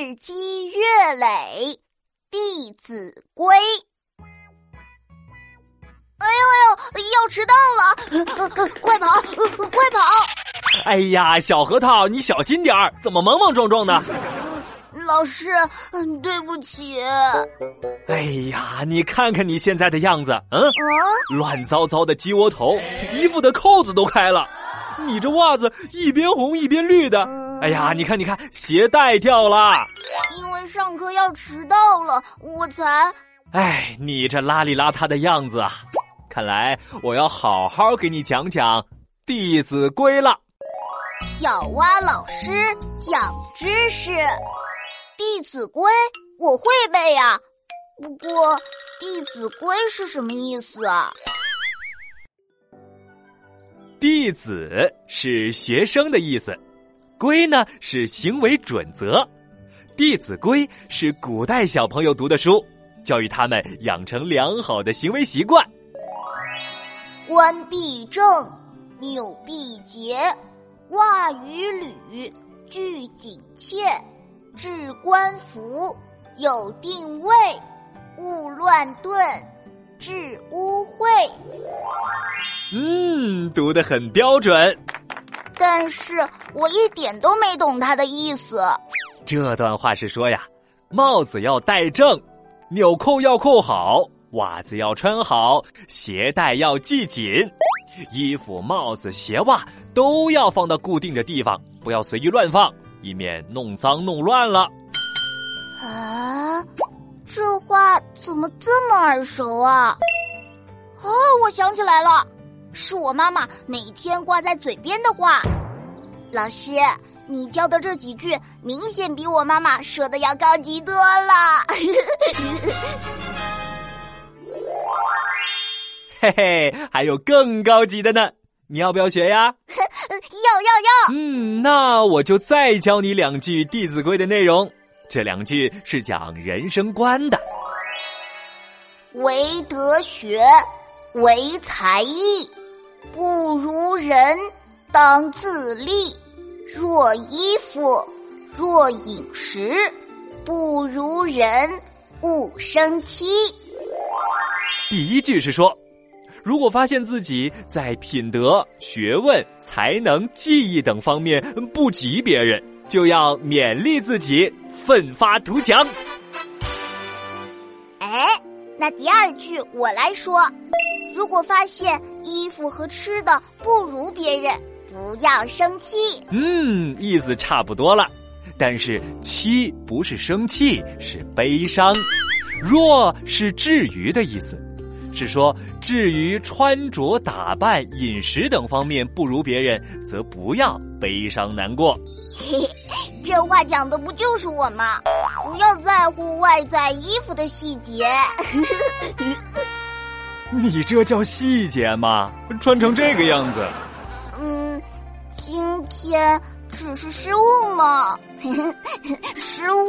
日积月累，《弟子规》。哎呦哎呦，要迟到了！快跑，快跑！哎呀，小核桃，你小心点儿，怎么莽莽撞撞的？老师，对不起。哎呀，你看看你现在的样子，嗯，乱糟糟的鸡窝头，衣服的扣子都开了，你这袜子一边红一边绿的。哎呀，你看，你看，鞋带掉了。因为上课要迟到了，我才……哎，你这邋里邋遢的样子啊！看来我要好好给你讲讲《弟子规》了。小蛙老师讲知识，《弟子规》我会背呀。不过，《弟子规》是什么意思啊？弟子是学生的意思，规呢是行为准则，《弟子规》是古代小朋友读的书，教育他们养成良好的行为习惯。冠必正，纽必结，袜与履俱紧切。置冠服，有定位，勿乱顿，致污秽。嗯，读得很标准。但是我一点都没懂他的意思。这段话是说呀，帽子要戴正，纽扣要扣好。袜子要穿好，鞋带要系紧，衣服、帽子、鞋袜都要放到固定的地方，不要随意乱放，以免弄脏弄乱了。啊，这话怎么这么耳熟啊？哦，我想起来了，是我妈妈每天挂在嘴边的话。老师，你教的这几句明显比我妈妈说的要高级多了。嘿嘿，还有更高级的呢，你要不要学呀？要要要！嗯，那我就再教你两句《弟子规》的内容。这两句是讲人生观的：唯德学，唯才艺，不如人，当自砺。若衣服，若饮食，不如人，勿生戚。第一句是说。如果发现自己在品德、学问、才能、技艺等方面不及别人，就要勉励自己，奋发图强。哎，那第二句我来说：如果发现衣服和吃的不如别人，不要生气。嗯，意思差不多了，但是“气”不是生气，是悲伤；“若”是至于的意思。是说，至于穿着打扮、饮食等方面不如别人，则不要悲伤难过。嘿嘿，这话讲的不就是我吗？不要在乎外在衣服的细节。你这叫细节吗？穿成这个样子。今天只是失误嘛，失误。